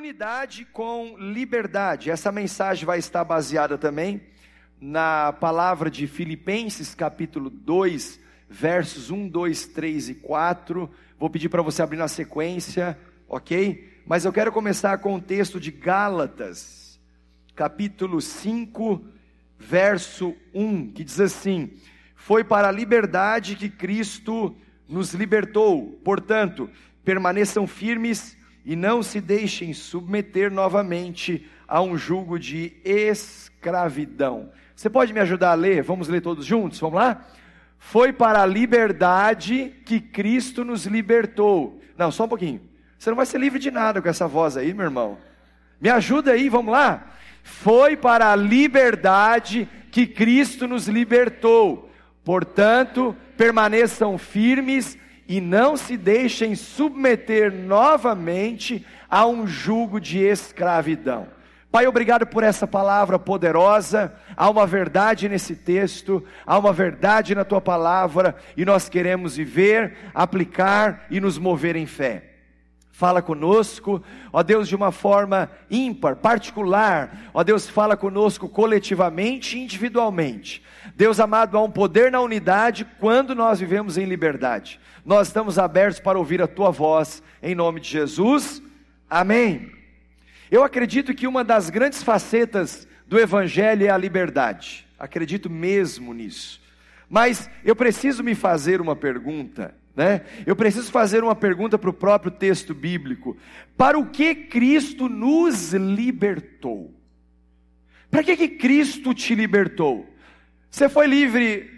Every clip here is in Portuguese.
unidade com liberdade. Essa mensagem vai estar baseada também na palavra de Filipenses, capítulo 2, versos 1, 2, 3 e 4. Vou pedir para você abrir na sequência, ok? Mas eu quero começar com o texto de Gálatas, capítulo 5, verso 1, que diz assim: Foi para a liberdade que Cristo nos libertou, portanto, permaneçam firmes e não se deixem submeter novamente a um jugo de escravidão. Você pode me ajudar a ler? Vamos ler todos juntos? Vamos lá? Foi para a liberdade que Cristo nos libertou. Não, só um pouquinho. Você não vai ser livre de nada com essa voz aí, meu irmão. Me ajuda aí, vamos lá? Foi para a liberdade que Cristo nos libertou. Portanto, permaneçam firmes e não se deixem submeter novamente a um jugo de escravidão. Pai, obrigado por essa palavra poderosa. Há uma verdade nesse texto, há uma verdade na tua palavra, e nós queremos viver, aplicar e nos mover em fé. Fala conosco, ó Deus, de uma forma ímpar, particular. Ó Deus, fala conosco coletivamente e individualmente. Deus amado, há um poder na unidade quando nós vivemos em liberdade. Nós estamos abertos para ouvir a tua voz, em nome de Jesus. Amém. Eu acredito que uma das grandes facetas do Evangelho é a liberdade. Acredito mesmo nisso. Mas eu preciso me fazer uma pergunta, né? Eu preciso fazer uma pergunta para o próprio texto bíblico. Para o que Cristo nos libertou? Para que, que Cristo te libertou? Você foi livre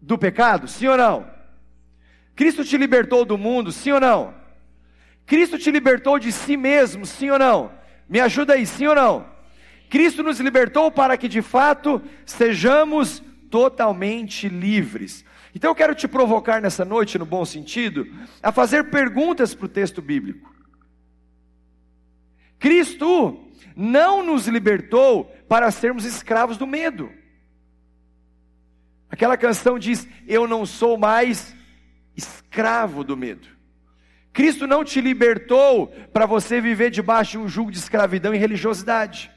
do pecado? Sim ou não? Cristo te libertou do mundo? Sim ou não? Cristo te libertou de si mesmo? Sim ou não? Me ajuda aí, sim ou não? Cristo nos libertou para que de fato sejamos totalmente livres. Então eu quero te provocar nessa noite, no bom sentido, a fazer perguntas para o texto bíblico. Cristo não nos libertou para sermos escravos do medo. Aquela canção diz: Eu não sou mais escravo do medo. Cristo não te libertou para você viver debaixo de um jugo de escravidão e religiosidade.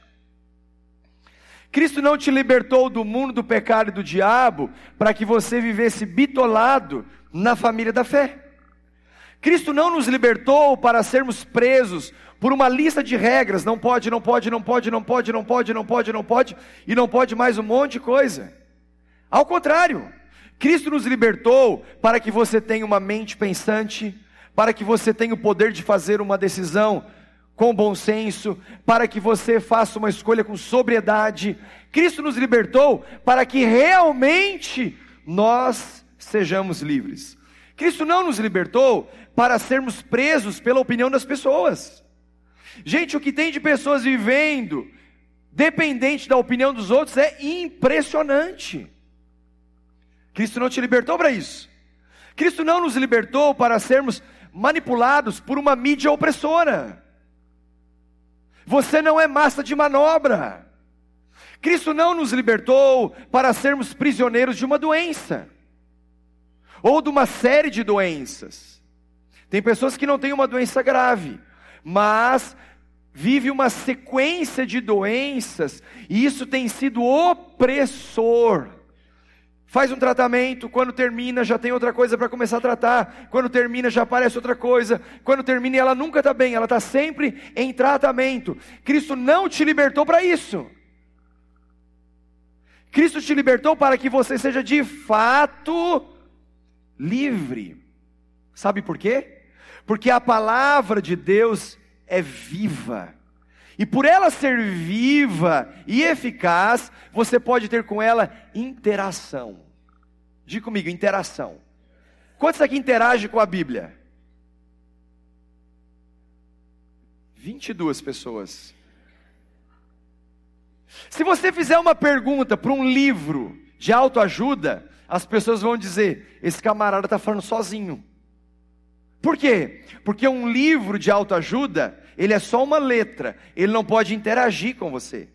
Cristo não te libertou do mundo do pecado e do diabo para que você vivesse bitolado na família da fé. Cristo não nos libertou para sermos presos por uma lista de regras, não pode, não pode, não pode, não pode, não pode, não pode, não pode, e não pode mais um monte de coisa. Ao contrário, Cristo nos libertou para que você tenha uma mente pensante, para que você tenha o poder de fazer uma decisão com bom senso, para que você faça uma escolha com sobriedade. Cristo nos libertou para que realmente nós sejamos livres. Cristo não nos libertou para sermos presos pela opinião das pessoas. Gente, o que tem de pessoas vivendo dependente da opinião dos outros é impressionante. Cristo não te libertou para isso. Cristo não nos libertou para sermos manipulados por uma mídia opressora. Você não é massa de manobra. Cristo não nos libertou para sermos prisioneiros de uma doença, ou de uma série de doenças. Tem pessoas que não têm uma doença grave, mas vive uma sequência de doenças, e isso tem sido opressor faz um tratamento, quando termina já tem outra coisa para começar a tratar, quando termina já aparece outra coisa, quando termina ela nunca está bem, ela está sempre em tratamento. Cristo não te libertou para isso. Cristo te libertou para que você seja de fato livre. Sabe por quê? Porque a palavra de Deus é viva. E por ela ser viva e eficaz, você pode ter com ela interação. Diga comigo, interação. Quantos aqui interagem com a Bíblia? 22 pessoas. Se você fizer uma pergunta para um livro de autoajuda, as pessoas vão dizer: esse camarada está falando sozinho. Por quê? Porque um livro de autoajuda, ele é só uma letra, ele não pode interagir com você.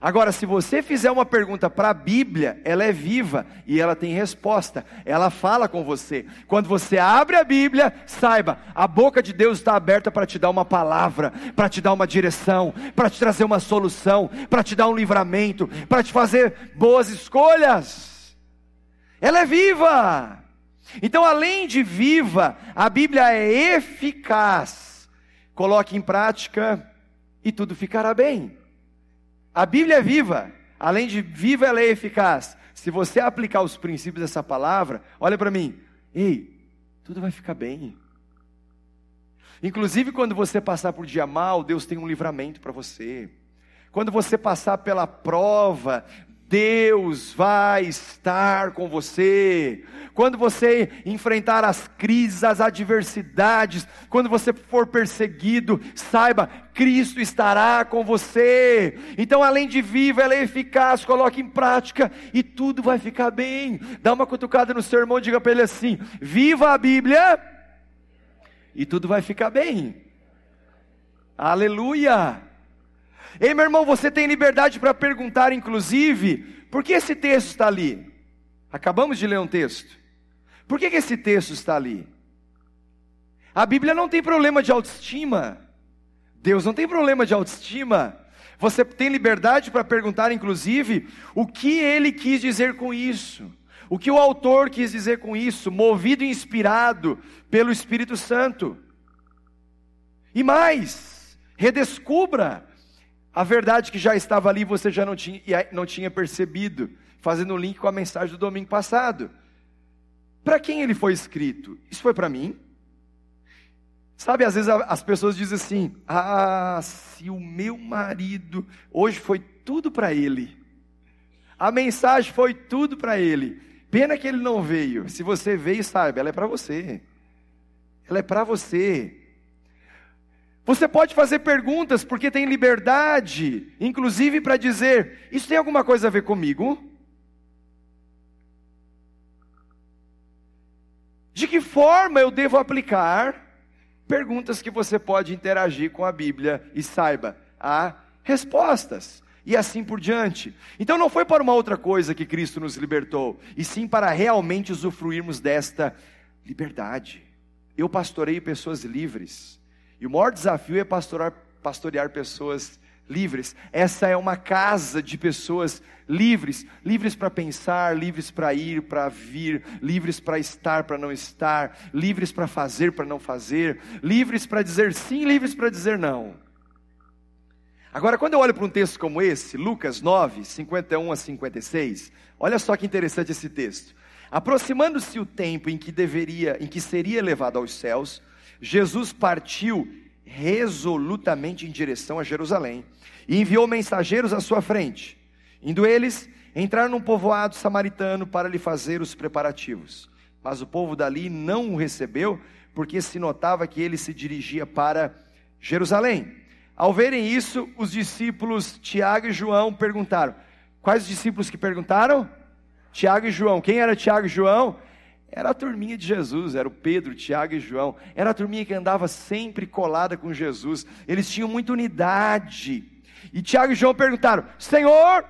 Agora, se você fizer uma pergunta para a Bíblia, ela é viva e ela tem resposta, ela fala com você. Quando você abre a Bíblia, saiba, a boca de Deus está aberta para te dar uma palavra, para te dar uma direção, para te trazer uma solução, para te dar um livramento, para te fazer boas escolhas. Ela é viva. Então, além de viva, a Bíblia é eficaz. Coloque em prática e tudo ficará bem. A Bíblia é viva, além de viva, ela é eficaz. Se você aplicar os princípios dessa palavra, olha para mim, ei, tudo vai ficar bem. Inclusive, quando você passar por dia mal, Deus tem um livramento para você. Quando você passar pela prova, Deus vai estar com você. Quando você enfrentar as crises, as adversidades, quando você for perseguido, saiba, Cristo estará com você. Então, além de viva, ela é eficaz, coloque em prática e tudo vai ficar bem. Dá uma cutucada no seu irmão, diga para ele assim: viva a Bíblia e tudo vai ficar bem. Aleluia! Ei, meu irmão, você tem liberdade para perguntar, inclusive, por que esse texto está ali? Acabamos de ler um texto. Por que, que esse texto está ali? A Bíblia não tem problema de autoestima. Deus não tem problema de autoestima. Você tem liberdade para perguntar, inclusive, o que ele quis dizer com isso. O que o autor quis dizer com isso, movido e inspirado pelo Espírito Santo. E mais, redescubra a verdade que já estava ali você já não tinha, não tinha percebido, fazendo o link com a mensagem do domingo passado. Para quem ele foi escrito? Isso foi para mim? Sabe, às vezes as pessoas dizem assim: Ah, se o meu marido, hoje foi tudo para ele, a mensagem foi tudo para ele, pena que ele não veio. Se você veio, sabe, ela é para você, ela é para você. Você pode fazer perguntas porque tem liberdade, inclusive para dizer: Isso tem alguma coisa a ver comigo? De que forma eu devo aplicar? Perguntas que você pode interagir com a Bíblia e saiba, há respostas. E assim por diante. Então não foi para uma outra coisa que Cristo nos libertou, e sim para realmente usufruirmos desta liberdade. Eu pastoreio pessoas livres. E o maior desafio é pastorar, pastorear pessoas livres. Essa é uma casa de pessoas livres, livres para pensar, livres para ir, para vir, livres para estar, para não estar, livres para fazer, para não fazer, livres para dizer sim, livres para dizer não. Agora, quando eu olho para um texto como esse, Lucas 9, 51 a 56, olha só que interessante esse texto. Aproximando-se o tempo em que deveria, em que seria levado aos céus, Jesus partiu resolutamente em direção a Jerusalém e enviou mensageiros à sua frente. Indo eles, entraram num povoado samaritano para lhe fazer os preparativos. Mas o povo dali não o recebeu, porque se notava que ele se dirigia para Jerusalém. Ao verem isso, os discípulos Tiago e João perguntaram: Quais os discípulos que perguntaram? Tiago e João. Quem era Tiago e João? Era a turminha de Jesus, era o Pedro, Tiago e João. Era a turminha que andava sempre colada com Jesus. Eles tinham muita unidade. E Tiago e João perguntaram: Senhor,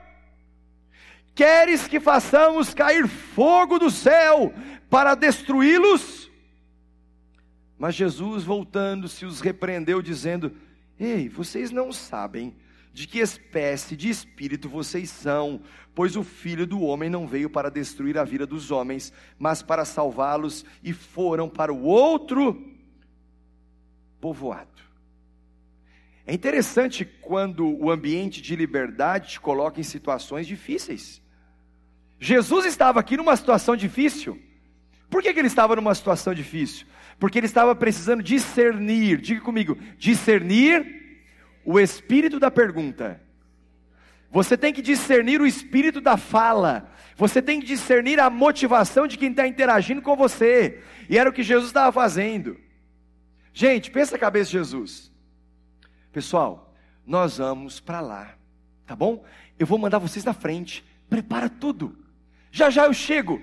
queres que façamos cair fogo do céu para destruí-los? Mas Jesus, voltando-se, os repreendeu, dizendo: Ei, vocês não sabem de que espécie de espírito vocês são, pois o filho do homem não veio para destruir a vida dos homens, mas para salvá-los, e foram para o outro povoado. É interessante quando o ambiente de liberdade te coloca em situações difíceis. Jesus estava aqui numa situação difícil. Por que, que ele estava numa situação difícil? Porque ele estava precisando discernir, diga comigo, discernir o espírito da pergunta. Você tem que discernir o espírito da fala. Você tem que discernir a motivação de quem está interagindo com você. E era o que Jesus estava fazendo. Gente, pensa a cabeça de Jesus. Pessoal, nós vamos para lá, tá bom? Eu vou mandar vocês na frente. Prepara tudo. Já já eu chego.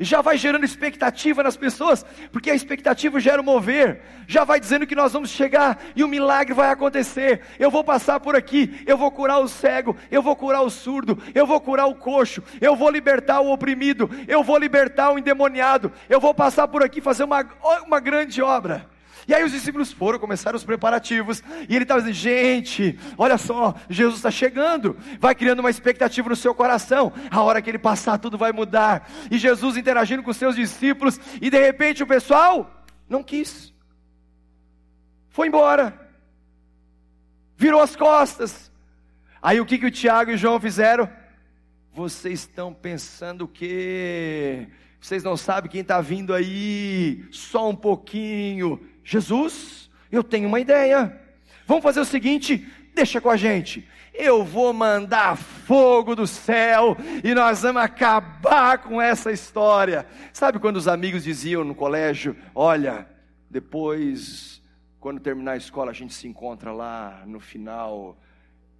Já vai gerando expectativa nas pessoas, porque a expectativa gera o mover, já vai dizendo que nós vamos chegar e o milagre vai acontecer. Eu vou passar por aqui, eu vou curar o cego, eu vou curar o surdo, eu vou curar o coxo, eu vou libertar o oprimido, eu vou libertar o endemoniado, eu vou passar por aqui fazer uma, uma grande obra. E aí os discípulos foram, começaram os preparativos, e ele estava dizendo: gente, olha só, Jesus está chegando, vai criando uma expectativa no seu coração, a hora que ele passar, tudo vai mudar. E Jesus interagindo com seus discípulos, e de repente o pessoal não quis, foi embora, virou as costas. Aí o que, que o Tiago e o João fizeram? Vocês estão pensando que vocês não sabem quem está vindo aí, só um pouquinho. Jesus, eu tenho uma ideia. Vamos fazer o seguinte: deixa com a gente. Eu vou mandar fogo do céu e nós vamos acabar com essa história. Sabe quando os amigos diziam no colégio: Olha, depois, quando terminar a escola, a gente se encontra lá no final.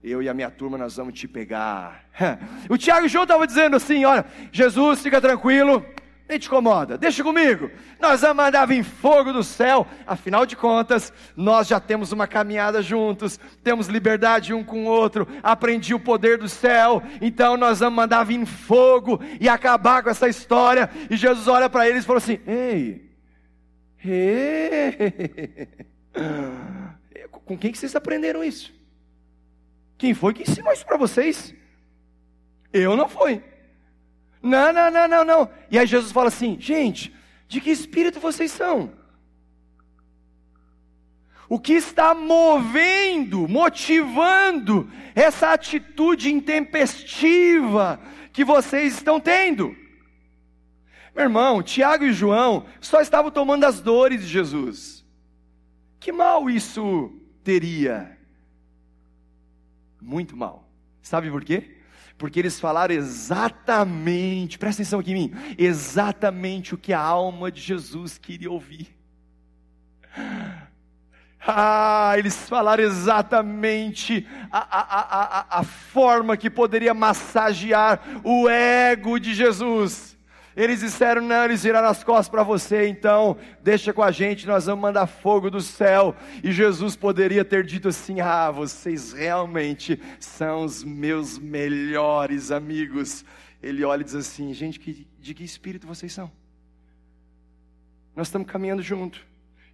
Eu e a minha turma nós vamos te pegar. O Tiago João estava dizendo assim: Olha, Jesus, fica tranquilo nem te incomoda, deixa comigo. Nós vamos mandar vir fogo do céu. Afinal de contas, nós já temos uma caminhada juntos, temos liberdade um com o outro. Aprendi o poder do céu, então nós vamos mandar vir fogo e acabar com essa história. E Jesus olha para eles e falou assim: Ei, ei, com quem que vocês aprenderam isso? Quem foi que ensinou isso para vocês? Eu não fui. Não, não, não, não, não. E aí Jesus fala assim: gente, de que espírito vocês são? O que está movendo, motivando essa atitude intempestiva que vocês estão tendo? Meu irmão, Tiago e João só estavam tomando as dores de Jesus. Que mal isso teria? Muito mal. Sabe por quê? Porque eles falaram exatamente, presta atenção aqui em mim, exatamente o que a alma de Jesus queria ouvir. Ah, eles falaram exatamente a, a, a, a, forma que poderia massagear o ego de Jesus. Eles disseram: não, eles viraram as costas para você, então deixa com a gente, nós vamos mandar fogo do céu. E Jesus poderia ter dito assim: ah, vocês realmente são os meus melhores amigos. Ele olha e diz assim: gente, de que espírito vocês são? Nós estamos caminhando junto.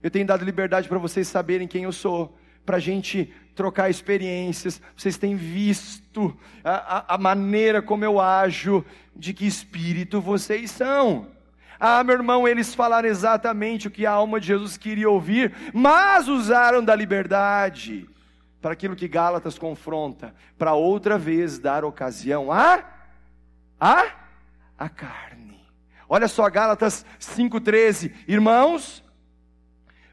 Eu tenho dado liberdade para vocês saberem quem eu sou para a gente trocar experiências. Vocês têm visto a, a, a maneira como eu ajo, de que espírito vocês são. Ah, meu irmão, eles falaram exatamente o que a alma de Jesus queria ouvir, mas usaram da liberdade para aquilo que Gálatas confronta, para outra vez dar ocasião a a a carne. Olha só Gálatas 5:13, irmãos,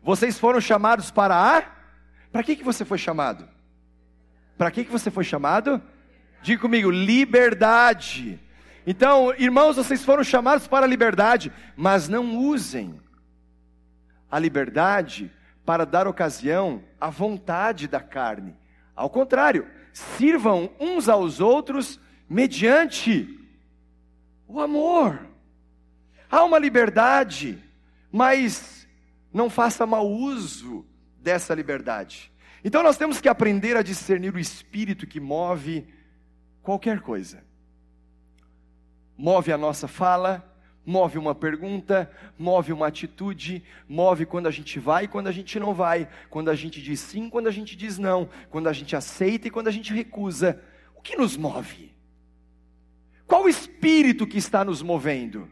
vocês foram chamados para a para que, que você foi chamado? Para que, que você foi chamado? Diga comigo, liberdade. Então, irmãos, vocês foram chamados para a liberdade, mas não usem a liberdade para dar ocasião à vontade da carne. Ao contrário, sirvam uns aos outros mediante o amor. Há uma liberdade, mas não faça mau uso dessa liberdade. Então nós temos que aprender a discernir o espírito que move qualquer coisa. Move a nossa fala, move uma pergunta, move uma atitude, move quando a gente vai e quando a gente não vai, quando a gente diz sim, quando a gente diz não, quando a gente aceita e quando a gente recusa. O que nos move? Qual o espírito que está nos movendo?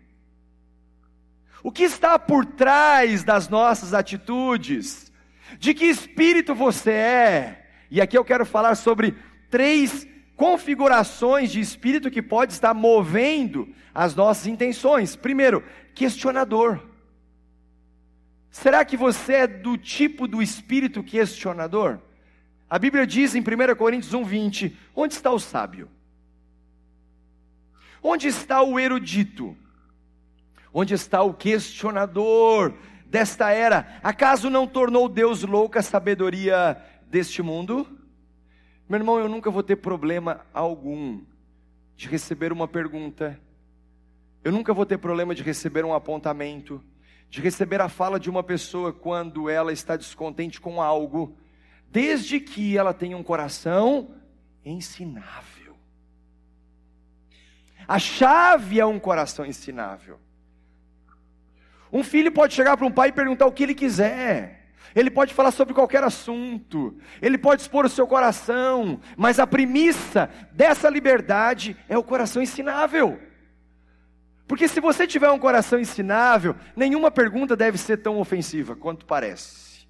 O que está por trás das nossas atitudes? De que espírito você é? E aqui eu quero falar sobre três configurações de espírito que pode estar movendo as nossas intenções. Primeiro, questionador. Será que você é do tipo do espírito questionador? A Bíblia diz em 1 Coríntios 1:20, onde está o sábio? Onde está o erudito? Onde está o questionador? Desta era, acaso não tornou Deus louca a sabedoria deste mundo? Meu irmão, eu nunca vou ter problema algum de receber uma pergunta. Eu nunca vou ter problema de receber um apontamento, de receber a fala de uma pessoa quando ela está descontente com algo, desde que ela tenha um coração ensinável. A chave é um coração ensinável. Um filho pode chegar para um pai e perguntar o que ele quiser. Ele pode falar sobre qualquer assunto, ele pode expor o seu coração, mas a premissa dessa liberdade é o coração ensinável. Porque se você tiver um coração ensinável, nenhuma pergunta deve ser tão ofensiva quanto parece.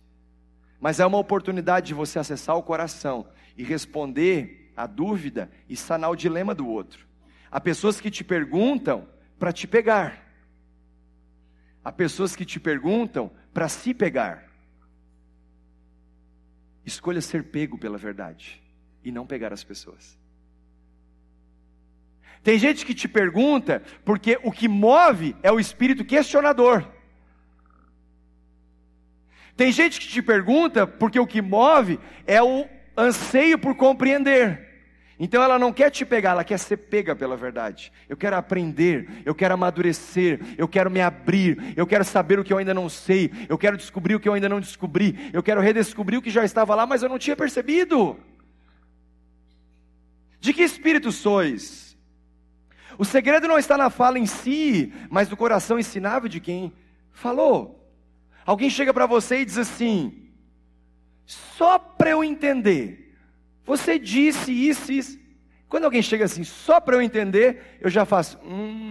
Mas é uma oportunidade de você acessar o coração e responder a dúvida e sanar o dilema do outro. Há pessoas que te perguntam para te pegar. Há pessoas que te perguntam para se pegar. Escolha ser pego pela verdade e não pegar as pessoas. Tem gente que te pergunta, porque o que move é o espírito questionador. Tem gente que te pergunta, porque o que move é o anseio por compreender. Então ela não quer te pegar, ela quer ser pega pela verdade. Eu quero aprender, eu quero amadurecer, eu quero me abrir, eu quero saber o que eu ainda não sei, eu quero descobrir o que eu ainda não descobri, eu quero redescobrir o que já estava lá, mas eu não tinha percebido. De que espírito sois? O segredo não está na fala em si, mas no coração ensinável de quem falou. Alguém chega para você e diz assim: só para eu entender, você disse isso isso. Quando alguém chega assim, só para eu entender, eu já faço. Hum.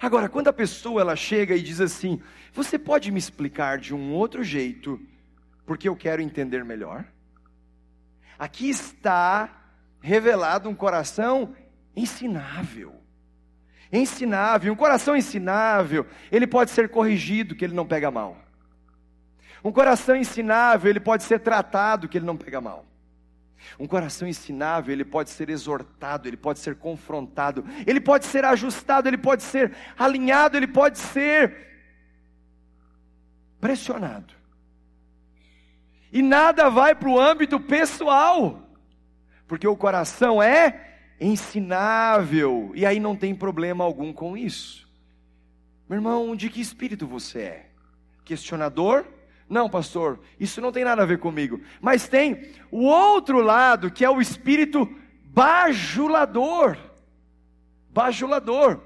Agora, quando a pessoa ela chega e diz assim: você pode me explicar de um outro jeito, porque eu quero entender melhor? Aqui está revelado um coração ensinável. Ensinável, um coração ensinável, ele pode ser corrigido, que ele não pega mal. Um coração ensinável, ele pode ser tratado, que ele não pega mal. Um coração ensinável, ele pode ser exortado, ele pode ser confrontado, ele pode ser ajustado, ele pode ser alinhado, ele pode ser pressionado. E nada vai para o âmbito pessoal porque o coração é ensinável, e aí não tem problema algum com isso. Meu irmão, de que espírito você é? Questionador? Não, pastor, isso não tem nada a ver comigo. Mas tem o outro lado, que é o espírito bajulador. Bajulador.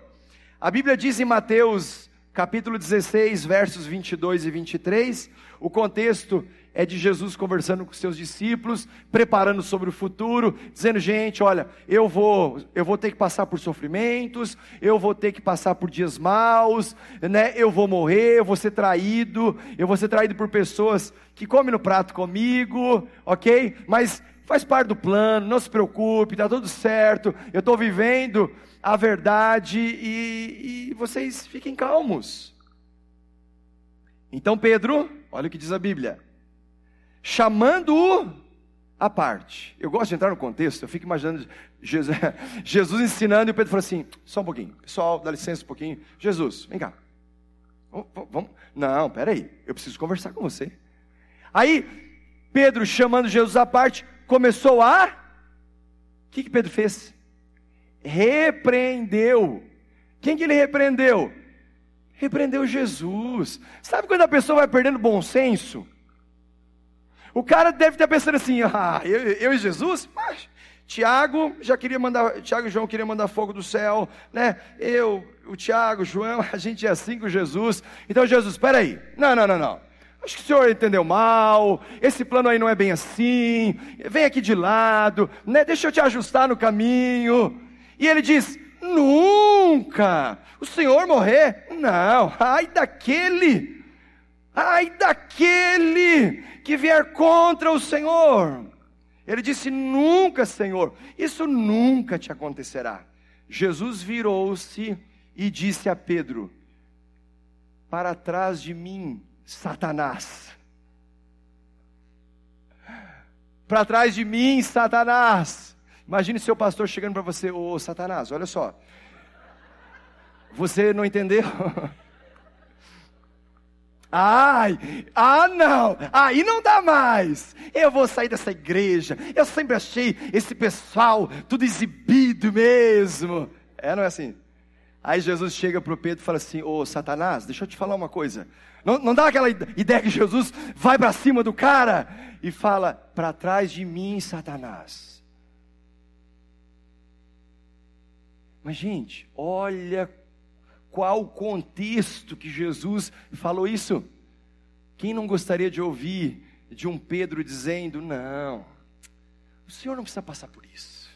A Bíblia diz em Mateus, capítulo 16, versos 22 e 23, o contexto é de Jesus conversando com seus discípulos, preparando sobre o futuro, dizendo: gente, olha, eu vou, eu vou ter que passar por sofrimentos, eu vou ter que passar por dias maus, né? Eu vou morrer, eu vou ser traído, eu vou ser traído por pessoas que comem no prato comigo, ok? Mas faz parte do plano, não se preocupe, está tudo certo, eu estou vivendo a verdade e, e vocês fiquem calmos. Então Pedro, olha o que diz a Bíblia chamando-o à parte. Eu gosto de entrar no contexto, eu fico imaginando Jesus, Jesus ensinando e Pedro falou assim: só um pouquinho, pessoal, dá licença um pouquinho. Jesus, vem cá. Vamos. Não, peraí, eu preciso conversar com você. Aí, Pedro, chamando Jesus à parte, começou a. O que, que Pedro fez? Repreendeu. Quem que ele repreendeu? Repreendeu Jesus. Sabe quando a pessoa vai perdendo bom senso? O cara deve estar pensando assim: ah, eu, eu e Jesus? Mas, Tiago já queria mandar, Tiago e João queriam mandar fogo do céu, né? Eu, o Tiago, João, a gente é assim com Jesus. Então, Jesus, espera aí. Não, não, não, não. Acho que o senhor entendeu mal. Esse plano aí não é bem assim. Vem aqui de lado, né? Deixa eu te ajustar no caminho. E ele diz: Nunca. O senhor morrer? Não. Ai daquele Ai daquele que vier contra o Senhor. Ele disse: Nunca, Senhor, isso nunca te acontecerá. Jesus virou-se e disse a Pedro: Para trás de mim, Satanás. Para trás de mim, Satanás. Imagine seu pastor chegando para você: Ô Satanás, olha só. Você não entendeu? Ai, ah não, aí não dá mais. Eu vou sair dessa igreja. Eu sempre achei esse pessoal tudo exibido mesmo. É, não é assim? Aí Jesus chega para o Pedro e fala assim: Ô Satanás, deixa eu te falar uma coisa. Não, não dá aquela ideia que Jesus vai para cima do cara e fala: Para trás de mim, Satanás. Mas, gente, olha qual o contexto que Jesus falou isso. Quem não gostaria de ouvir de um Pedro dizendo: Não, o senhor não precisa passar por isso.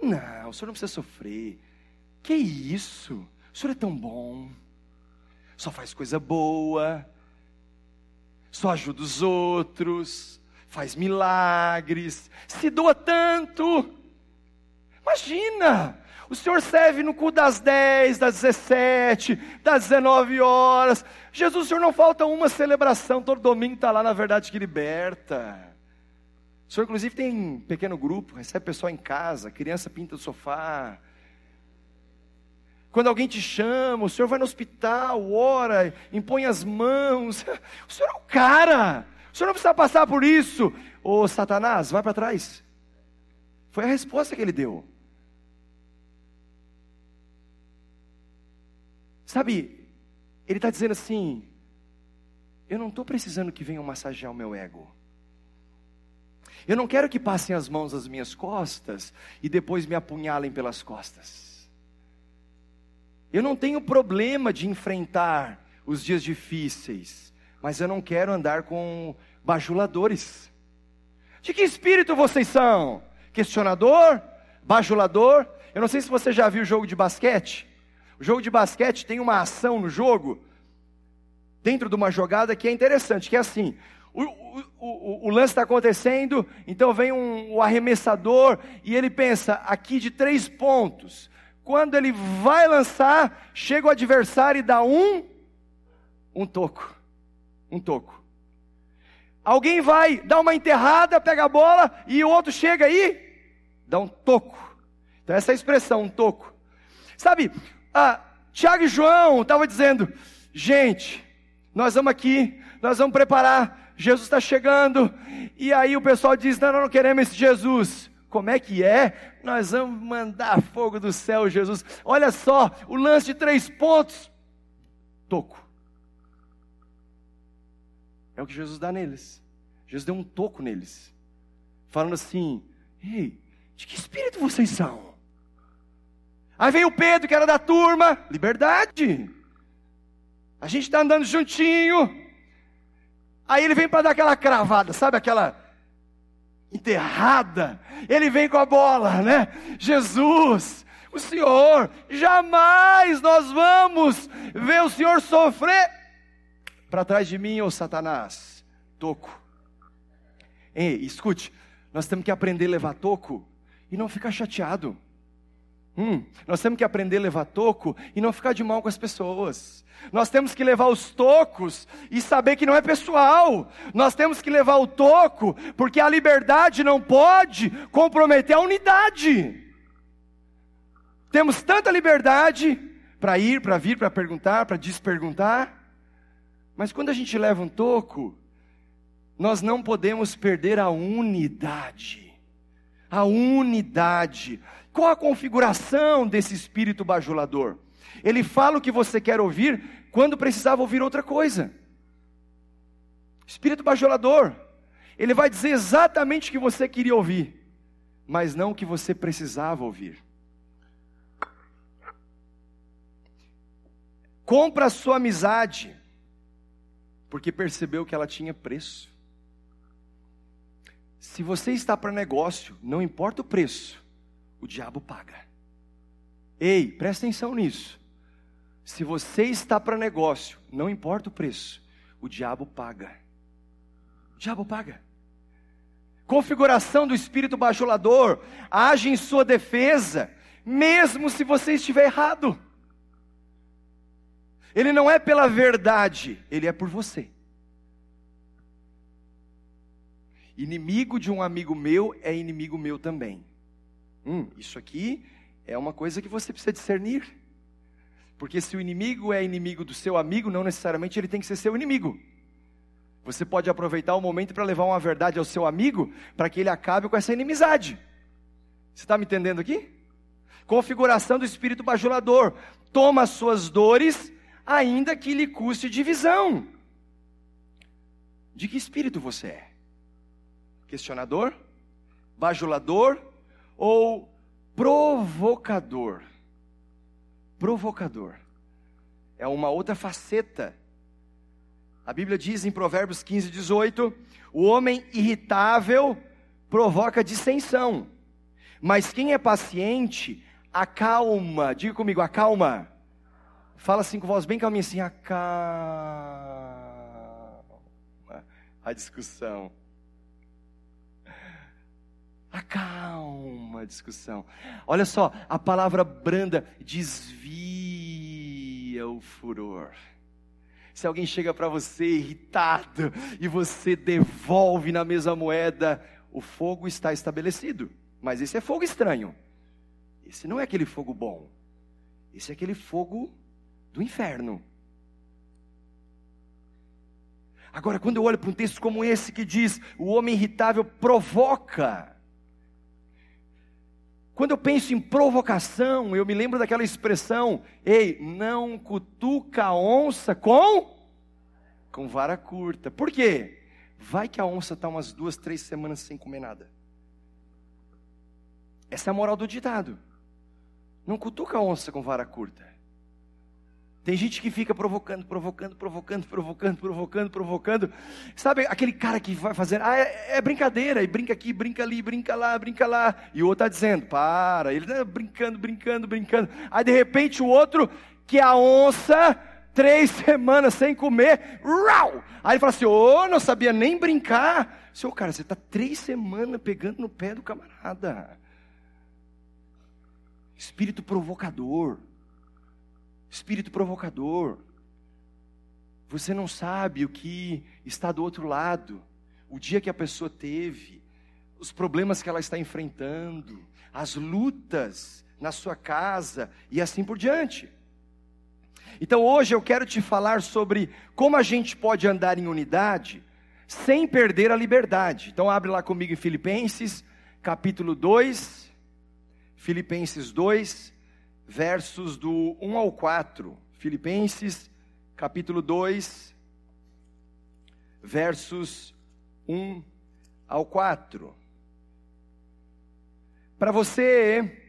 Não, o senhor não precisa sofrer. Que isso? O senhor é tão bom. Só faz coisa boa. Só ajuda os outros. Faz milagres. Se doa tanto. Imagina! O senhor serve no cu das 10, das 17, das 19 horas. Jesus, o senhor não falta uma celebração, todo domingo está lá na verdade que liberta. O senhor, inclusive, tem um pequeno grupo, recebe pessoal em casa, criança pinta o sofá. Quando alguém te chama, o senhor vai no hospital, ora, impõe as mãos. O senhor é o cara. O senhor não precisa passar por isso. Ô Satanás, vai para trás. Foi a resposta que ele deu. Sabe, ele está dizendo assim: eu não estou precisando que venham massagear o meu ego. Eu não quero que passem as mãos às minhas costas e depois me apunhalem pelas costas. Eu não tenho problema de enfrentar os dias difíceis, mas eu não quero andar com bajuladores. De que espírito vocês são? Questionador? Bajulador? Eu não sei se você já viu o jogo de basquete. O jogo de basquete tem uma ação no jogo, dentro de uma jogada que é interessante, que é assim: o, o, o, o lance está acontecendo, então vem um, o arremessador e ele pensa aqui de três pontos. Quando ele vai lançar, chega o adversário e dá um, um toco, um toco. Alguém vai dar uma enterrada, pega a bola e o outro chega aí, dá um toco. Então essa é a expressão, um toco. Sabe, ah, Tiago e João estavam dizendo: gente, nós vamos aqui, nós vamos preparar, Jesus está chegando. E aí o pessoal diz: não, nós não queremos esse Jesus. Como é que é? Nós vamos mandar fogo do céu, Jesus. Olha só, o lance de três pontos. Toco. É o que Jesus dá neles. Jesus deu um toco neles. Falando assim: Ei, de que espírito vocês são? Aí vem o Pedro, que era da turma, liberdade. A gente está andando juntinho. Aí ele vem para dar aquela cravada, sabe aquela enterrada? Ele vem com a bola, né? Jesus, o Senhor, jamais nós vamos ver o Senhor sofrer. Para trás de mim, ô Satanás, toco. Ei, escute, nós temos que aprender a levar toco e não ficar chateado. Hum, nós temos que aprender a levar toco e não ficar de mal com as pessoas. Nós temos que levar os tocos e saber que não é pessoal. Nós temos que levar o toco porque a liberdade não pode comprometer a unidade. Temos tanta liberdade para ir, para vir, para perguntar, para desperguntar. Mas quando a gente leva um toco, nós não podemos perder a unidade. A unidade. Qual a configuração desse espírito bajulador? Ele fala o que você quer ouvir quando precisava ouvir outra coisa. Espírito bajulador, ele vai dizer exatamente o que você queria ouvir, mas não o que você precisava ouvir. Compra a sua amizade, porque percebeu que ela tinha preço. Se você está para negócio, não importa o preço, o diabo paga. Ei, presta atenção nisso. Se você está para negócio, não importa o preço, o diabo paga. O diabo paga. Configuração do espírito bajulador age em sua defesa, mesmo se você estiver errado. Ele não é pela verdade, ele é por você. Inimigo de um amigo meu é inimigo meu também. Hum, isso aqui é uma coisa que você precisa discernir. Porque se o inimigo é inimigo do seu amigo, não necessariamente ele tem que ser seu inimigo. Você pode aproveitar o momento para levar uma verdade ao seu amigo, para que ele acabe com essa inimizade. Você está me entendendo aqui? Configuração do espírito bajulador. Toma as suas dores, ainda que lhe custe divisão. De que espírito você é? Questionador? Bajulador? Ou provocador? Provocador. É uma outra faceta. A Bíblia diz em Provérbios 15, 18: o homem irritável provoca dissensão mas quem é paciente, acalma. Diga comigo, acalma. Fala assim com voz bem calminha assim, acalma a discussão. Acalma a discussão. Olha só, a palavra branda desvia o furor. Se alguém chega para você irritado e você devolve na mesma moeda, o fogo está estabelecido. Mas esse é fogo estranho. Esse não é aquele fogo bom. Esse é aquele fogo do inferno. Agora, quando eu olho para um texto como esse que diz: o homem irritável provoca. Quando eu penso em provocação, eu me lembro daquela expressão: ei, não cutuca a onça com com vara curta. Por quê? Vai que a onça está umas duas, três semanas sem comer nada. Essa é a moral do ditado. Não cutuca a onça com vara curta. Tem gente que fica provocando, provocando, provocando, provocando, provocando, provocando. Sabe aquele cara que vai fazendo, ah, é, é brincadeira, e brinca aqui, brinca ali, brinca lá, brinca lá. E o outro está dizendo, para, ele está brincando, brincando, brincando. Aí de repente o outro, que é a onça, três semanas sem comer, rau! Aí ele fala assim: Ô, oh, não sabia nem brincar. Seu cara, você está três semanas pegando no pé do camarada espírito provocador. Espírito provocador. Você não sabe o que está do outro lado, o dia que a pessoa teve, os problemas que ela está enfrentando, as lutas na sua casa e assim por diante. Então hoje eu quero te falar sobre como a gente pode andar em unidade sem perder a liberdade. Então abre lá comigo em Filipenses, capítulo 2, Filipenses 2, versos do 1 ao 4. Filipenses, capítulo 2, versos 1 ao 4. Para você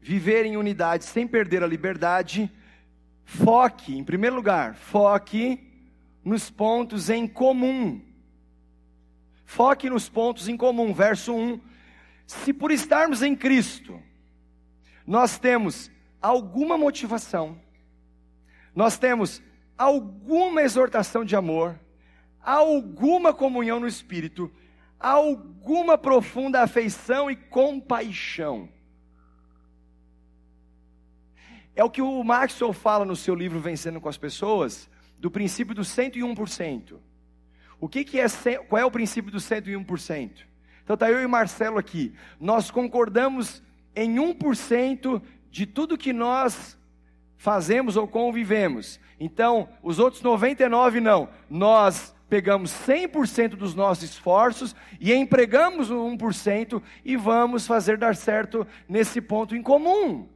viver em unidade sem perder a liberdade, foque, em primeiro lugar, foque nos pontos em comum. Foque nos pontos em comum. Verso 1 se por estarmos em Cristo, nós temos alguma motivação, nós temos alguma exortação de amor, alguma comunhão no Espírito, alguma profunda afeição e compaixão. É o que o Maxwell fala no seu livro Vencendo com as Pessoas, do princípio do 101%. O que, que é, qual é o princípio do 101%? Então está eu e Marcelo aqui. Nós concordamos em 1% de tudo que nós fazemos ou convivemos. Então, os outros 99 não. Nós pegamos 100% dos nossos esforços e empregamos o 1% e vamos fazer dar certo nesse ponto em comum.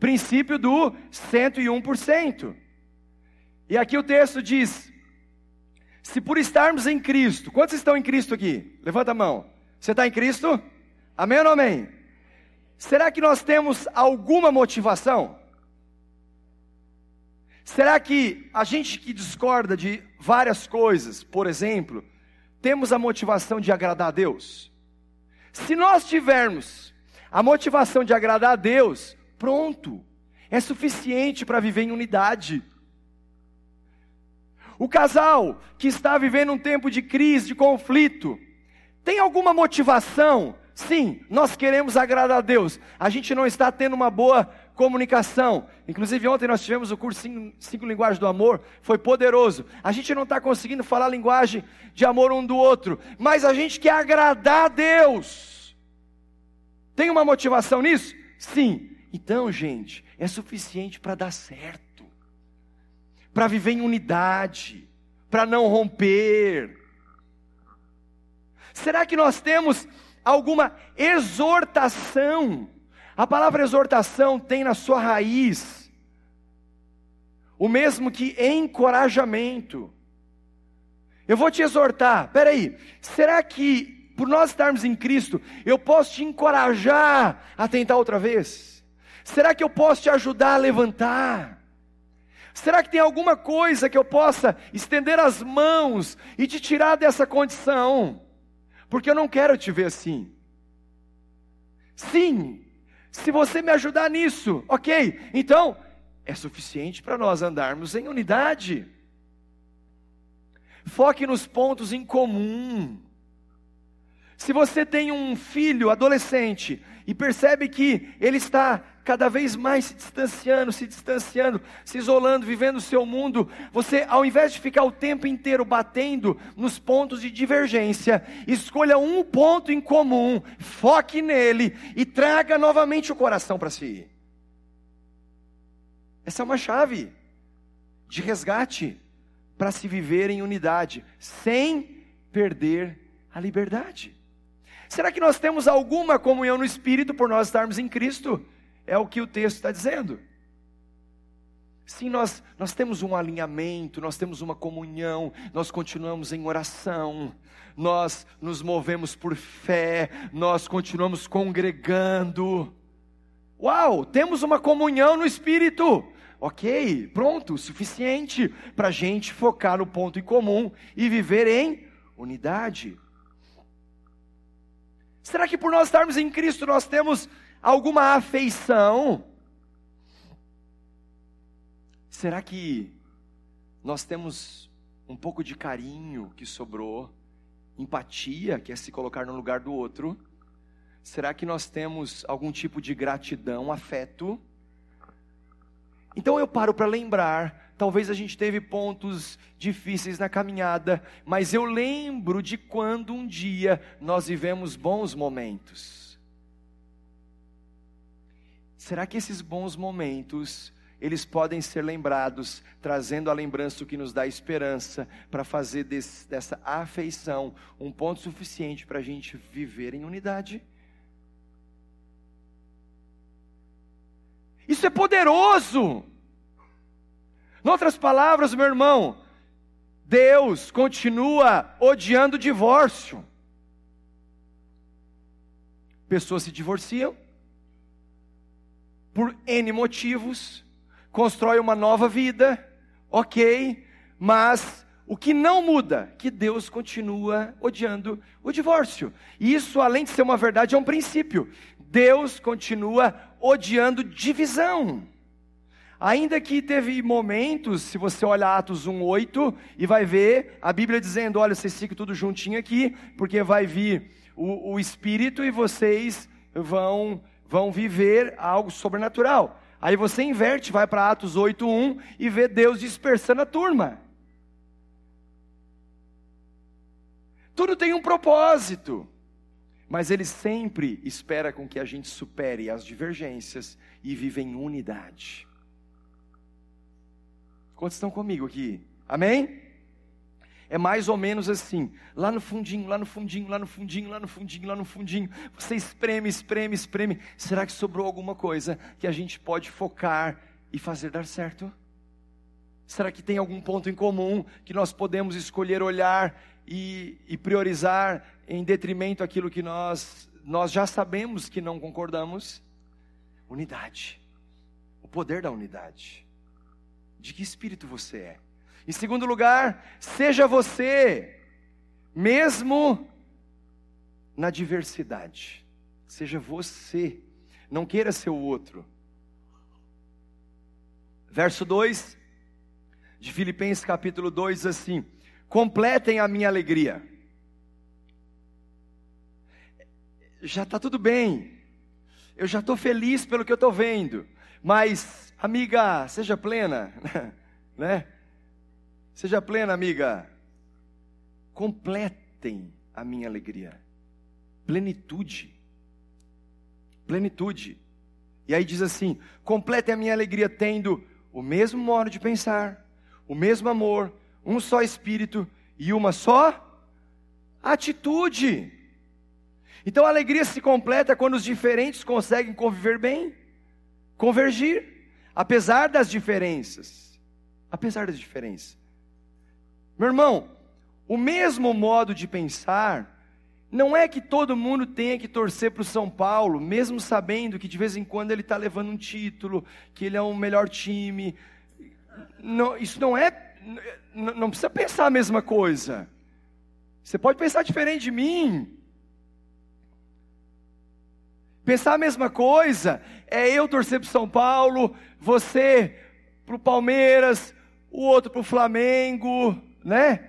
Princípio do 101%. E aqui o texto diz: se por estarmos em Cristo, quantos estão em Cristo aqui? Levanta a mão. Você está em Cristo? Amém ou não amém? Será que nós temos alguma motivação? Será que a gente que discorda de várias coisas, por exemplo, temos a motivação de agradar a Deus? Se nós tivermos a motivação de agradar a Deus, pronto, é suficiente para viver em unidade. O casal que está vivendo um tempo de crise, de conflito, tem alguma motivação? Sim, nós queremos agradar a Deus. A gente não está tendo uma boa comunicação. Inclusive, ontem nós tivemos o curso cinco, cinco Linguagens do Amor, foi poderoso. A gente não está conseguindo falar linguagem de amor um do outro, mas a gente quer agradar a Deus. Tem uma motivação nisso? Sim. Então, gente, é suficiente para dar certo para viver em unidade, para não romper. Será que nós temos alguma exortação. A palavra exortação tem na sua raiz o mesmo que encorajamento. Eu vou te exortar, peraí, será que por nós estarmos em Cristo, eu posso te encorajar a tentar outra vez? Será que eu posso te ajudar a levantar? Será que tem alguma coisa que eu possa estender as mãos e te tirar dessa condição? Porque eu não quero te ver assim. Sim, se você me ajudar nisso, ok, então é suficiente para nós andarmos em unidade. Foque nos pontos em comum. Se você tem um filho adolescente e percebe que ele está cada vez mais se distanciando, se distanciando, se isolando, vivendo o seu mundo, você, ao invés de ficar o tempo inteiro batendo nos pontos de divergência, escolha um ponto em comum, foque nele e traga novamente o coração para si. Essa é uma chave de resgate para se viver em unidade, sem perder a liberdade. Será que nós temos alguma comunhão no Espírito por nós estarmos em Cristo? É o que o texto está dizendo. Sim, nós, nós temos um alinhamento, nós temos uma comunhão, nós continuamos em oração, nós nos movemos por fé, nós continuamos congregando. Uau, temos uma comunhão no Espírito. Ok, pronto, suficiente para a gente focar no ponto em comum e viver em unidade. Será que por nós estarmos em Cristo nós temos alguma afeição? Será que nós temos um pouco de carinho que sobrou, empatia, que é se colocar no lugar do outro? Será que nós temos algum tipo de gratidão, afeto? Então eu paro para lembrar, talvez a gente teve pontos difíceis na caminhada, mas eu lembro de quando um dia nós vivemos bons momentos. Será que esses bons momentos eles podem ser lembrados, trazendo a lembrança o que nos dá esperança, para fazer desse, dessa afeição um ponto suficiente para a gente viver em unidade? Isso é poderoso. Em outras palavras, meu irmão, Deus continua odiando o divórcio. Pessoas se divorciam por N motivos, constrói uma nova vida, ok, mas o que não muda, que Deus continua odiando o divórcio. E isso, além de ser uma verdade, é um princípio. Deus continua odiando divisão. Ainda que teve momentos, se você olhar Atos 1:8 e vai ver a Bíblia dizendo, olha, vocês ficam tudo juntinho aqui, porque vai vir o, o Espírito e vocês vão vão viver algo sobrenatural. Aí você inverte, vai para Atos 8:1 e vê Deus dispersando a turma. Tudo tem um propósito. Mas ele sempre espera com que a gente supere as divergências e viva em unidade. Quantos estão comigo aqui? Amém? É mais ou menos assim, lá no fundinho, lá no fundinho, lá no fundinho, lá no fundinho, lá no fundinho. Você espreme, espreme, espreme. Será que sobrou alguma coisa que a gente pode focar e fazer dar certo? Será que tem algum ponto em comum que nós podemos escolher olhar e, e priorizar em detrimento aquilo que nós, nós já sabemos que não concordamos. Unidade. O poder da unidade. De que espírito você é? Em segundo lugar, seja você, mesmo na diversidade. Seja você. Não queira ser o outro. Verso 2 de Filipenses capítulo 2 assim: completem a minha alegria. Já está tudo bem, eu já estou feliz pelo que eu estou vendo, mas, amiga, seja plena, né? Seja plena, amiga. Completem a minha alegria. Plenitude. Plenitude. E aí diz assim: completem a minha alegria tendo o mesmo modo de pensar, o mesmo amor, um só espírito e uma só atitude. Então a alegria se completa quando os diferentes conseguem conviver bem, convergir, apesar das diferenças. Apesar das diferenças. Meu irmão, o mesmo modo de pensar não é que todo mundo tenha que torcer para o São Paulo, mesmo sabendo que de vez em quando ele está levando um título, que ele é o melhor time. Não, isso não é. Não precisa pensar a mesma coisa. Você pode pensar diferente de mim. Pensar a mesma coisa é eu torcer para o São Paulo, você para o Palmeiras, o outro para o Flamengo, né?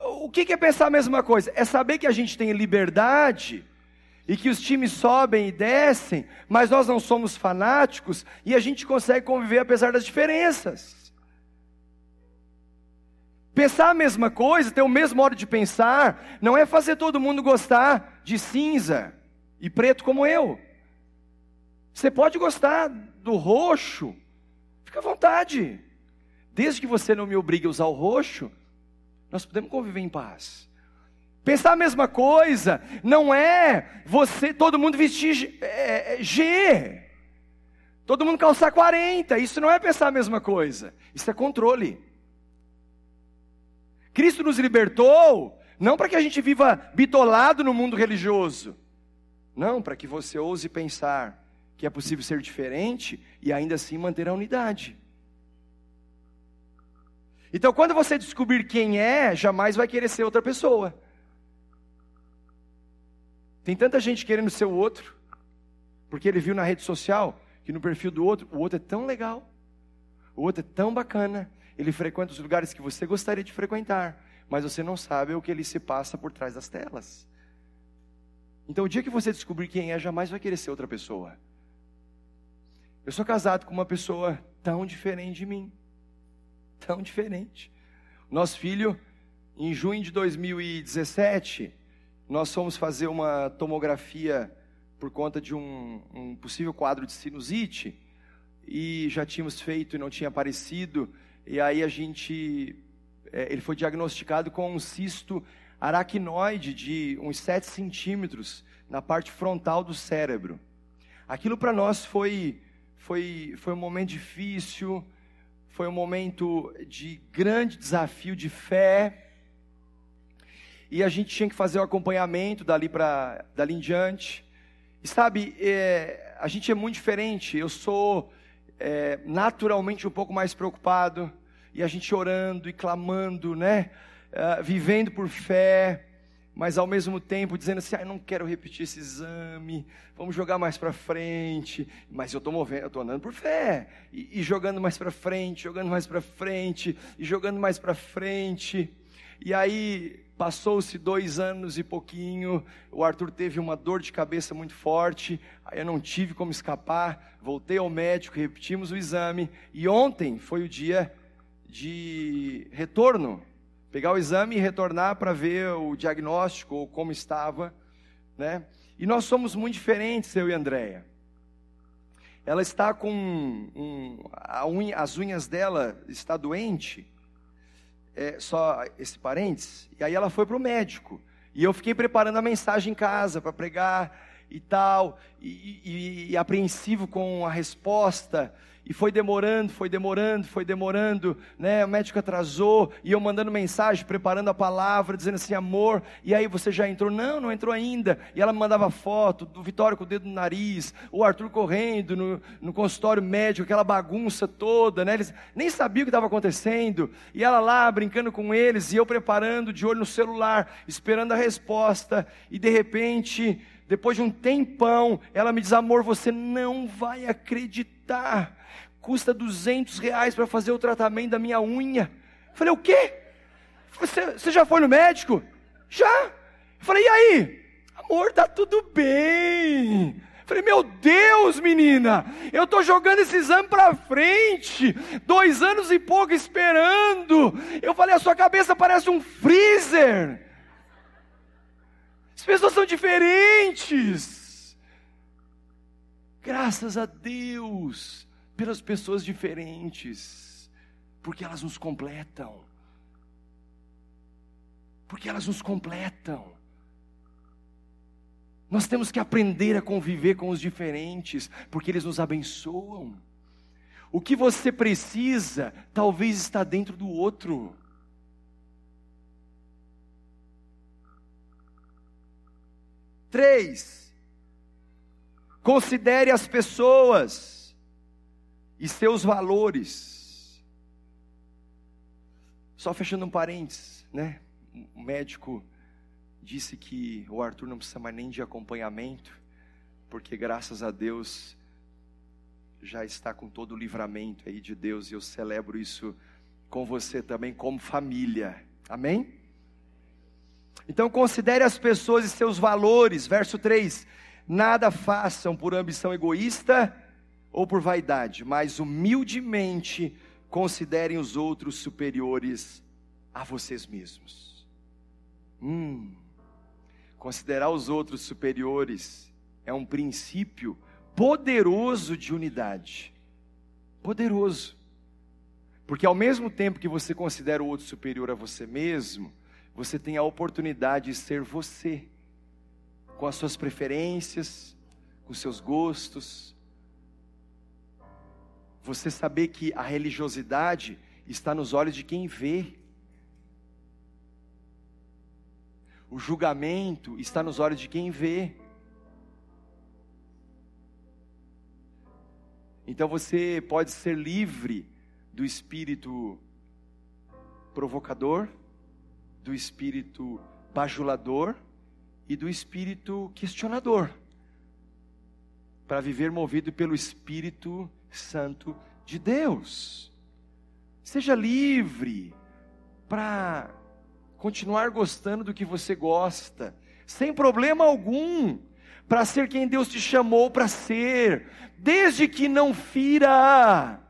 O que é pensar a mesma coisa? É saber que a gente tem liberdade e que os times sobem e descem, mas nós não somos fanáticos e a gente consegue conviver apesar das diferenças. Pensar a mesma coisa, ter o mesmo modo de pensar, não é fazer todo mundo gostar de cinza e preto como eu. Você pode gostar do roxo, fica à vontade. Desde que você não me obrigue a usar o roxo, nós podemos conviver em paz. Pensar a mesma coisa, não é você, todo mundo vestir é, é, G, todo mundo calçar 40, isso não é pensar a mesma coisa, isso é controle. Cristo nos libertou, não para que a gente viva bitolado no mundo religioso, não, para que você ouse pensar que é possível ser diferente e ainda assim manter a unidade. Então, quando você descobrir quem é, jamais vai querer ser outra pessoa. Tem tanta gente querendo ser o outro, porque ele viu na rede social que no perfil do outro, o outro é tão legal, o outro é tão bacana, ele frequenta os lugares que você gostaria de frequentar, mas você não sabe o que ele se passa por trás das telas. Então, o dia que você descobrir quem é, jamais vai querer ser outra pessoa. Eu sou casado com uma pessoa tão diferente de mim. Tão diferente. Nosso filho, em junho de 2017, nós fomos fazer uma tomografia por conta de um, um possível quadro de sinusite. E já tínhamos feito e não tinha aparecido. E aí a gente. É, ele foi diagnosticado com um cisto aracnoide de uns 7 centímetros na parte frontal do cérebro. Aquilo para nós foi foi, foi um momento difícil, foi um momento de grande desafio de fé. E a gente tinha que fazer o acompanhamento dali, pra, dali em diante. E sabe, é, a gente é muito diferente. Eu sou é, naturalmente um pouco mais preocupado. E a gente orando e clamando, né? Uh, vivendo por fé mas ao mesmo tempo dizendo assim: ah, não quero repetir esse exame, vamos jogar mais para frente. Mas eu estou movendo, eu estou andando por fé, e, e jogando mais para frente, jogando mais para frente, e jogando mais para frente. E aí passou-se dois anos e pouquinho, o Arthur teve uma dor de cabeça muito forte, aí eu não tive como escapar, voltei ao médico, repetimos o exame, e ontem foi o dia de retorno pegar o exame e retornar para ver o diagnóstico ou como estava, né? E nós somos muito diferentes, eu e Andréia. Ela está com um, unha, as unhas dela está doente, é, só esse parênteses. E aí ela foi para o médico. E eu fiquei preparando a mensagem em casa para pregar e tal, e, e, e apreensivo com a resposta. E foi demorando, foi demorando, foi demorando, né? O médico atrasou, e eu mandando mensagem, preparando a palavra, dizendo assim, amor, e aí você já entrou? Não, não entrou ainda. E ela me mandava foto do Vitório com o dedo no nariz, o Arthur correndo no, no consultório médico, aquela bagunça toda, né? Eles nem sabiam o que estava acontecendo. E ela lá brincando com eles, e eu preparando, de olho no celular, esperando a resposta, e de repente, depois de um tempão, ela me diz: amor, você não vai acreditar custa 200 reais para fazer o tratamento da minha unha. Eu falei, o quê? Você, você já foi no médico? Já. Eu falei, e aí? Amor, tá tudo bem. Falei, meu Deus, menina, eu estou jogando esse exame para frente, dois anos e pouco esperando. Eu falei, a sua cabeça parece um freezer. As pessoas são diferentes. Graças a Deus pelas pessoas diferentes, porque elas nos completam. Porque elas nos completam. Nós temos que aprender a conviver com os diferentes, porque eles nos abençoam. O que você precisa, talvez está dentro do outro. Três, considere as pessoas e seus valores. Só fechando um parênteses, né? O médico disse que o Arthur não precisa mais nem de acompanhamento, porque graças a Deus já está com todo o livramento aí de Deus e eu celebro isso com você também como família. Amém? Então considere as pessoas e seus valores. Verso 3: Nada façam por ambição egoísta ou por vaidade, mas humildemente considerem os outros superiores a vocês mesmos. Hum. Considerar os outros superiores é um princípio poderoso de unidade. Poderoso. Porque ao mesmo tempo que você considera o outro superior a você mesmo, você tem a oportunidade de ser você, com as suas preferências, com seus gostos. Você saber que a religiosidade está nos olhos de quem vê. O julgamento está nos olhos de quem vê. Então você pode ser livre do espírito provocador, do espírito bajulador e do espírito questionador, para viver movido pelo Espírito Santo de Deus. Seja livre para continuar gostando do que você gosta, sem problema algum, para ser quem Deus te chamou para ser, desde que não fira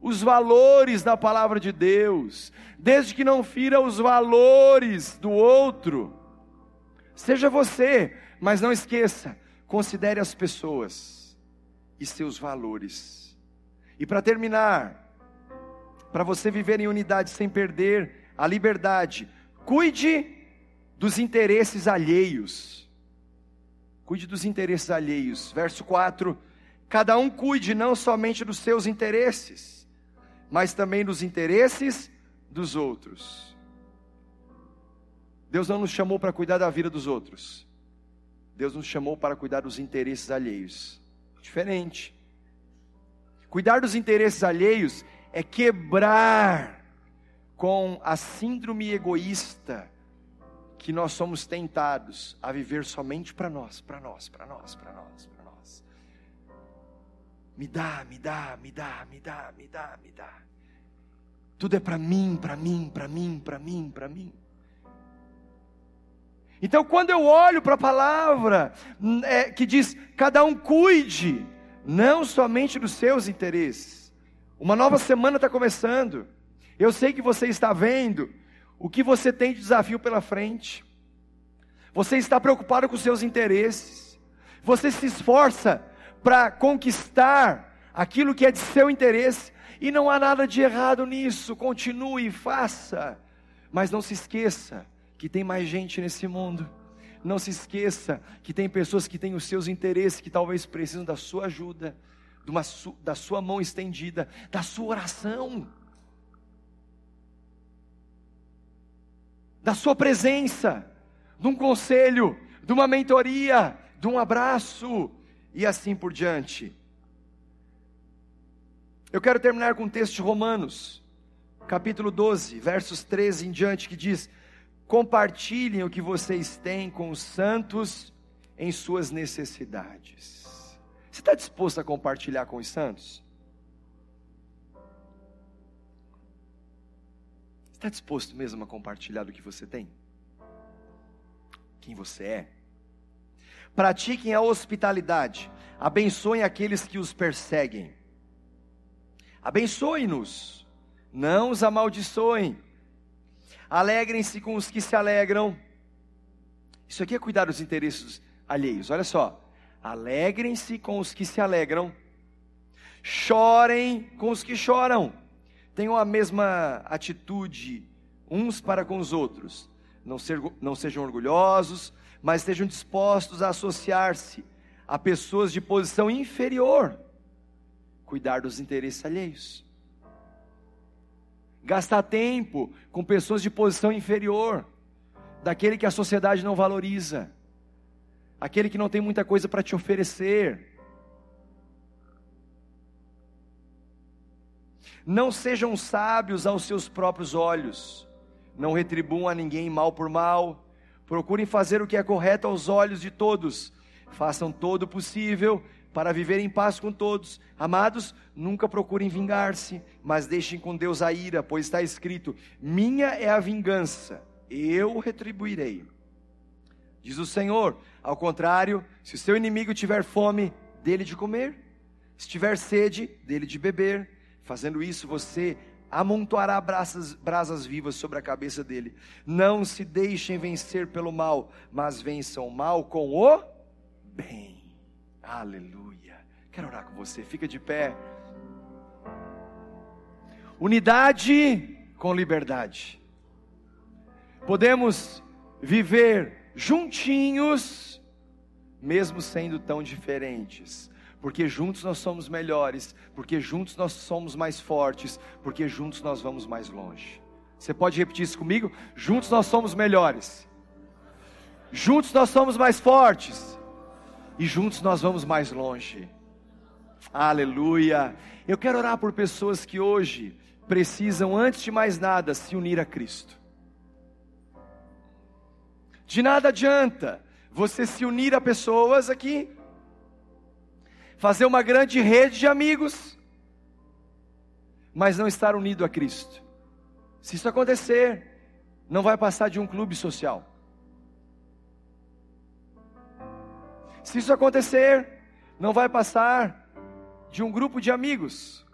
os valores da palavra de Deus, desde que não fira os valores do outro. Seja você, mas não esqueça, considere as pessoas e seus valores. E para terminar, para você viver em unidade sem perder a liberdade. Cuide dos interesses alheios. Cuide dos interesses alheios. Verso 4: Cada um cuide não somente dos seus interesses, mas também dos interesses dos outros. Deus não nos chamou para cuidar da vida dos outros. Deus nos chamou para cuidar dos interesses alheios. Diferente. Cuidar dos interesses alheios é quebrar com a síndrome egoísta que nós somos tentados a viver somente para nós, para nós, para nós, para nós, para nós. Me dá, me dá, me dá, me dá, me dá, me dá. Tudo é para mim, para mim, para mim, para mim, para mim. Então, quando eu olho para a palavra é, que diz: cada um cuide, não somente dos seus interesses. Uma nova semana está começando. Eu sei que você está vendo o que você tem de desafio pela frente. Você está preocupado com seus interesses. Você se esforça para conquistar aquilo que é de seu interesse. E não há nada de errado nisso. Continue faça. Mas não se esqueça que tem mais gente nesse mundo. Não se esqueça que tem pessoas que têm os seus interesses, que talvez precisam da sua ajuda, uma, da sua mão estendida, da sua oração. da sua presença, de um conselho, de uma mentoria, de um abraço e assim por diante. Eu quero terminar com o texto de Romanos, capítulo 12, versos 13 em diante, que diz: Compartilhem o que vocês têm com os santos em suas necessidades. Você está disposto a compartilhar com os santos? Está disposto mesmo a compartilhar do que você tem? Quem você é? Pratiquem a hospitalidade, abençoem aqueles que os perseguem. Abençoe-nos, não os amaldiçoem. Alegrem-se com os que se alegram. Isso aqui é cuidar dos interesses alheios. Olha só. Alegrem-se com os que se alegram. Chorem com os que choram tenham a mesma atitude uns para com os outros. não, ser, não sejam orgulhosos, mas estejam dispostos a associar-se a pessoas de posição inferior, cuidar dos interesses alheios. Gastar tempo com pessoas de posição inferior, daquele que a sociedade não valoriza, aquele que não tem muita coisa para te oferecer. Não sejam sábios aos seus próprios olhos, não retribuam a ninguém mal por mal, procurem fazer o que é correto aos olhos de todos, façam todo o possível para viver em paz com todos. Amados, nunca procurem vingar-se, mas deixem com Deus a ira, pois está escrito: Minha é a vingança, eu retribuirei. Diz o Senhor, ao contrário, se o seu inimigo tiver fome, dele de comer, se tiver sede, dele de beber, fazendo isso você amontoará brasas, brasas vivas sobre a cabeça dele. Não se deixem vencer pelo mal, mas vençam o mal com o bem. Aleluia. Quero orar com você, fica de pé. Unidade com liberdade. Podemos viver juntinhos, mesmo sendo tão diferentes porque juntos nós somos melhores, porque juntos nós somos mais fortes, porque juntos nós vamos mais longe. Você pode repetir isso comigo? Juntos nós somos melhores, juntos nós somos mais fortes, e juntos nós vamos mais longe. Aleluia. Eu quero orar por pessoas que hoje precisam, antes de mais nada, se unir a Cristo. De nada adianta você se unir a pessoas aqui fazer uma grande rede de amigos, mas não estar unido a Cristo. Se isso acontecer, não vai passar de um clube social. Se isso acontecer, não vai passar de um grupo de amigos.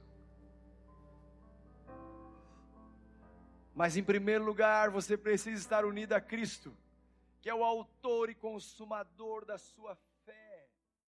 Mas em primeiro lugar, você precisa estar unido a Cristo, que é o autor e consumador da sua